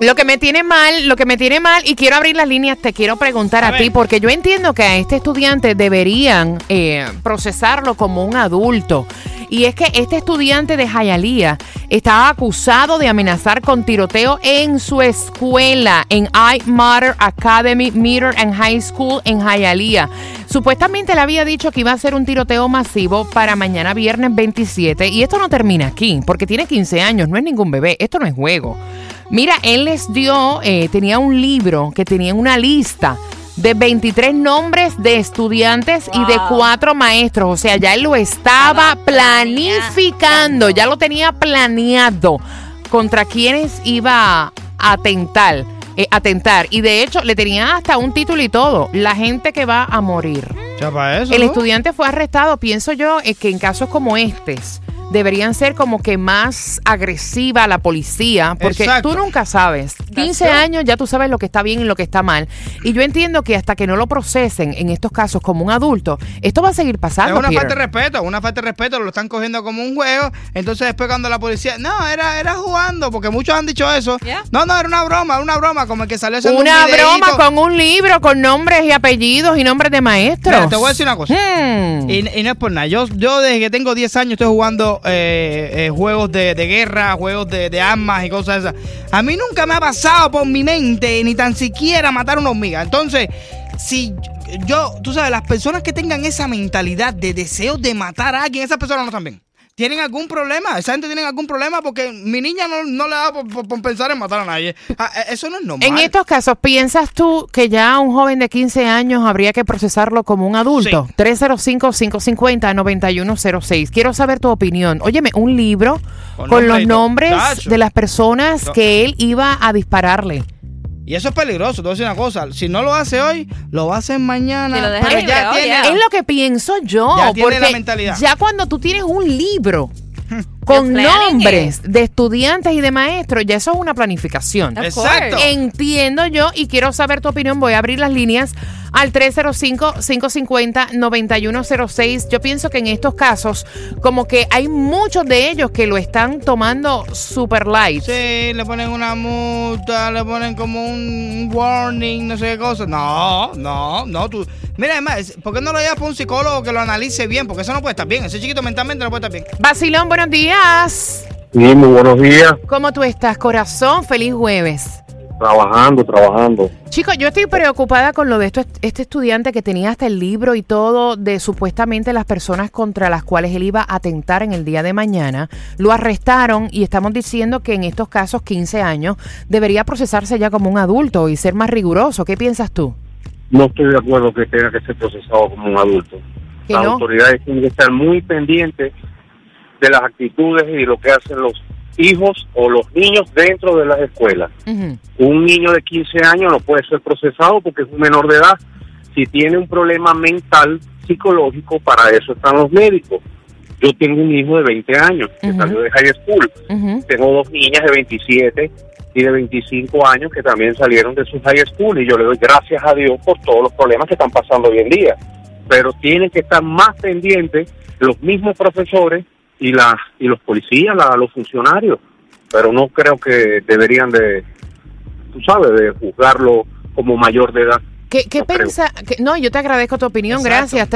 Lo que me tiene mal, lo que me tiene mal, y quiero abrir las líneas, te quiero preguntar a, ti, porque yo entiendo que a este estudiante deberían eh, procesarlo como un adulto. Y es que este estudiante de Hialeah estaba acusado de amenazar con tiroteo en su escuela, en I Matter Academy Meter and High School en Hialeah. Supuestamente le había dicho que iba a ser un tiroteo masivo para mañana viernes 27. Y esto no termina aquí, porque tiene 15 años, no es ningún bebé, esto no es juego. Mira, él les dio, eh, tenía un libro que tenía una lista de 23 nombres de estudiantes y de cuatro maestros. O sea, ya él lo estaba planificando, ya lo tenía planeado contra quienes iba a atentar. eh, atentar. Y de hecho, le tenía hasta un título y todo. La gente que va a morir. Ya para eso. El ¿no? estudiante fue arrestado, pienso yo, eh, que en casos como estos deberían ser como que más agresiva la policía, porque Exacto. tú nunca sabes. 15 right. años ya tú sabes lo que está bien y lo que está mal. Y yo entiendo que hasta que no lo procesen en estos casos como un adulto, esto va a seguir Es pasando. una Peter. falta de respeto, una falta de respeto, lo están cogiendo como un juego. Entonces después cuando la policía, no, era, era jugando, porque muchos han dicho eso. Yeah. No, no, era una broma, era una broma, como el que salió haciendo Una un broma con un libro con nombres y apellidos y nombres de maestros. Mira, te voy a decir una cosa. Hmm. Y, y no es por nada. Yo, yo desde que tengo 10 años estoy jugando eh, eh, juegos de, de guerra, juegos de, de armas y cosas esas. A mí nunca me ha pasado por mi mente ni tan siquiera matar una hormiga. Entonces, si yo, tú sabes, las personas que tengan esa mentalidad de deseo de matar a alguien, esas personas no están bien. ¿Tienen algún problema? Esa gente tiene algún problema porque mi niña no, no le da por, por- por pensar en matar a nadie. Ah, eh, Eso no es normal. En estos casos, ¿piensas tú que ya un joven de 15 años habría que procesarlo como un adulto? Sí. 305-550-9106. Quiero saber tu opinión. Óyeme, un libro Con los nombres de las personas No. que él iba a dispararle. Y eso es peligroso. Te voy a decir una cosa. Si no lo hace hoy, lo va a hacer mañana. Si lo deja Pero libre, ya oh, tiene, yeah. Es lo que pienso yo. Ya tiene porque la mentalidad. Ya cuando tú tienes un libro con nombres de estudiantes y de maestros, ya eso es una planificación. Exacto. Entiendo yo y quiero saber tu opinión. Voy a abrir las líneas al 305-550-9106. Yo pienso que en estos casos, como que hay muchos de ellos que lo están tomando super light. Sí, le ponen una multa, le ponen como un warning, no sé qué cosa. No, no, no. Tú. Mira, además, ¿por qué no lo llevas para un psicólogo que lo analice bien? Porque eso no puede estar bien. Ese chiquito mentalmente no puede estar bien. Basilón, buenos días. Sí, muy buenos días. ¿Cómo tú estás, corazón? Feliz jueves. Trabajando, trabajando. Chicos, yo estoy preocupada con lo de esto, este estudiante que tenía hasta el libro y todo de supuestamente las personas contra las cuales él iba a atentar en el día de mañana. Lo arrestaron y estamos diciendo que en estos casos, 15 años, debería procesarse ya como un adulto y ser más riguroso. ¿Qué piensas tú? No estoy de acuerdo que tenga que ser procesado como un adulto. ¿Que Las no? autoridades tienen que estar muy pendientes de las actitudes y lo que hacen los hijos o los niños dentro de las escuelas. Un niño de 15 años no puede ser procesado porque es un menor de edad. Si tiene un problema mental, psicológico, para eso están los médicos. Yo tengo un hijo de 20 años que salió de high school. Tengo dos niñas de 27 y de 25 años que también salieron de su high school y yo le doy gracias a Dios por todos los problemas que están pasando hoy en día. Pero tienen que estar más pendientes los mismos profesores y la y los policías, la- los funcionarios. Pero no creo que deberían de, tú sabes, de juzgarlo como mayor de edad. ¿Qué, qué No pensa- que- no, yo te agradezco tu opinión, Exacto. gracias.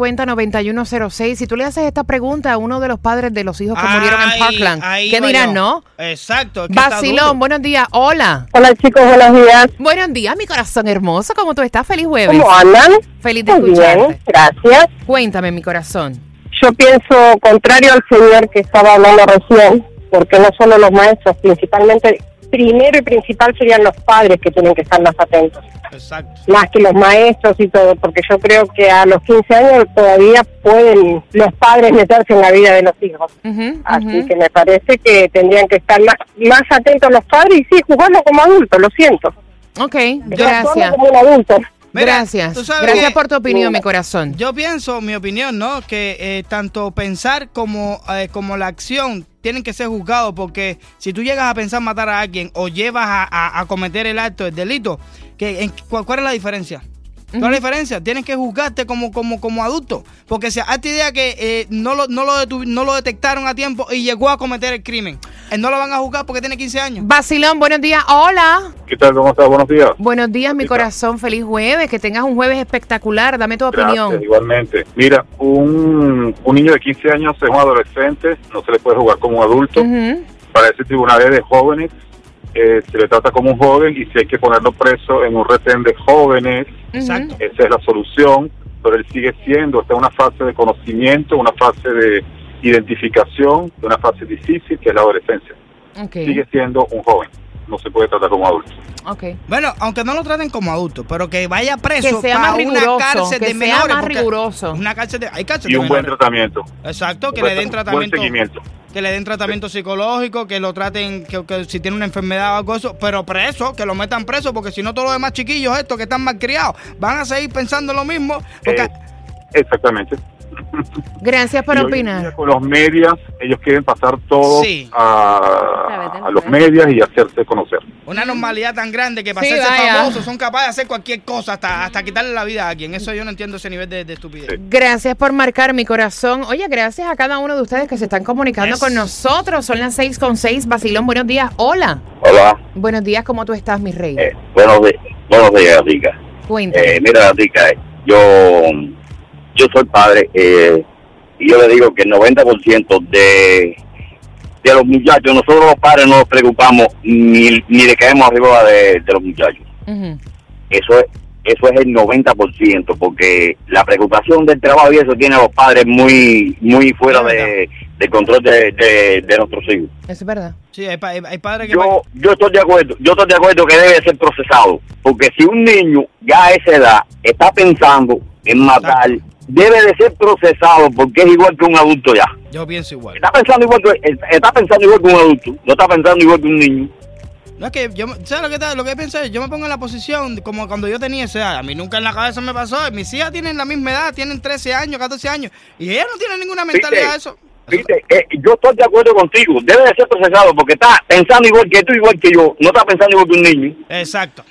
305-550-9106. Si tú le haces esta pregunta a uno de los padres de los hijos que murieron en Parkland, ¿qué dirán, no? Exacto. Basilón, buenos días. Hola. Hola chicos, buenos días. Buenos días, mi corazón hermoso. ¿Cómo tú estás? Feliz jueves. ¿Cómo andan? Feliz de Muy bien, escucharte. gracias. Cuéntame, mi corazón. Yo pienso contrario al señor que estaba hablando recién, porque no solo los maestros, principalmente, primero y principal serían los padres que tienen que estar más atentos, Exacto. más que los maestros y todo, porque yo creo que a los 15 años todavía pueden los padres meterse en la vida de los hijos. Así que me parece que tendrían que estar más, más atentos los padres y sí, jugarlo como adulto, lo siento. Ok, gracias. como un adulto. Mira, Gracias. Gracias por tu opinión, mi corazón. Yo pienso, mi opinión, ¿no? Que eh, tanto pensar como, eh, como la acción tienen que ser juzgados porque si tú llegas a pensar matar a alguien o llevas a, a- a cometer el acto, el delito, que, en- ¿cuál, cuál es la diferencia? ¿Cuál es la diferencia? Tienes que juzgarte como, como, como adulto. Porque si hazte idea que eh, no, lo, no, lo no lo detectaron a tiempo y llegó a cometer el crimen, eh, no lo van a juzgar porque tiene 15 años. Basilón, buenos días. Hola. ¿Qué tal? ¿Cómo estás? Buenos días. Buenos días, mi corazón. Feliz jueves. Que tengas un jueves espectacular. Dame tu Gracias, opinión. igualmente. Mira, un, un niño de 15 años es un adolescente, no se le puede jugar como un adulto. Para ese tribunal es de jóvenes, eh, se le trata como un joven y si hay que ponerlo preso en un retén de jóvenes, Exacto. esa es la solución, pero él sigue siendo, está en una fase de conocimiento, una fase de identificación, de una fase difícil que es la adolescencia. Sigue siendo un joven, no se puede tratar como adulto. Bueno, aunque no lo traten como adulto, pero que vaya preso Que sea para más una riguroso, cárcel que de sea menores. más porque riguroso. Una cárcel de, hay cárcel Y de un buen tratamiento. Exacto, que Buen- le den buen tratamiento. seguimiento. Que le den tratamiento psicológico, que lo traten, que, si tiene una enfermedad o algo eso, pero preso, que lo metan preso, porque si no todos los demás chiquillos estos que están mal criados van a seguir pensando lo mismo. Eh, exactamente. Gracias por Y opinar. Con los medias, ellos quieren pasar todo Sí. a, a los medias y hacerse conocer. una normalidad tan grande que para Sí, hacerse famosos son capaces de hacer cualquier cosa, hasta, hasta quitarle la vida a alguien. Eso yo no entiendo ese nivel de, de estupidez. Sí. Gracias por marcar mi corazón. Oye, gracias a cada uno de ustedes que se están comunicando Yes. con nosotros. Son las seis con seis. Basilón, buenos días. Hola. Hola, Buenos días, ¿cómo tú estás, mi rey? eh, buenos, di- buenos días, Rica. Cuéntame. Eh, mira, Rica, eh, yo, yo soy padre eh, y yo le digo que el 90% de, de los muchachos, nosotros los padres no nos preocupamos ni, ni le caemos arriba de, de los muchachos. Eso es, eso es el 90%, porque la preocupación del trabajo y eso tiene a los padres muy muy fuera de, del control de, de, de nuestros hijos. Es verdad. Sí, hay, pa- hay- hay padres que... yo yo estoy de acuerdo yo estoy de acuerdo que debe ser procesado porque si un niño ya a esa edad está pensando en matar debe de ser procesado porque es igual que un adulto ya Yo pienso igual. está pensando igual que está pensando igual que un adulto no está pensando igual que un niño No es que yo, ¿sabes lo que, está- lo que pensé? Yo me pongo en la posición como cuando yo tenía esa edad. A mí nunca en la cabeza me pasó. Mis hijas tienen la misma edad, tienen 13 años, 14 años. Y ellas no tienen ninguna mentalidad de eso. Viste, eh, yo estoy de acuerdo contigo debe de ser procesado porque está pensando igual que tú igual que yo no está pensando igual que un niño Exacto.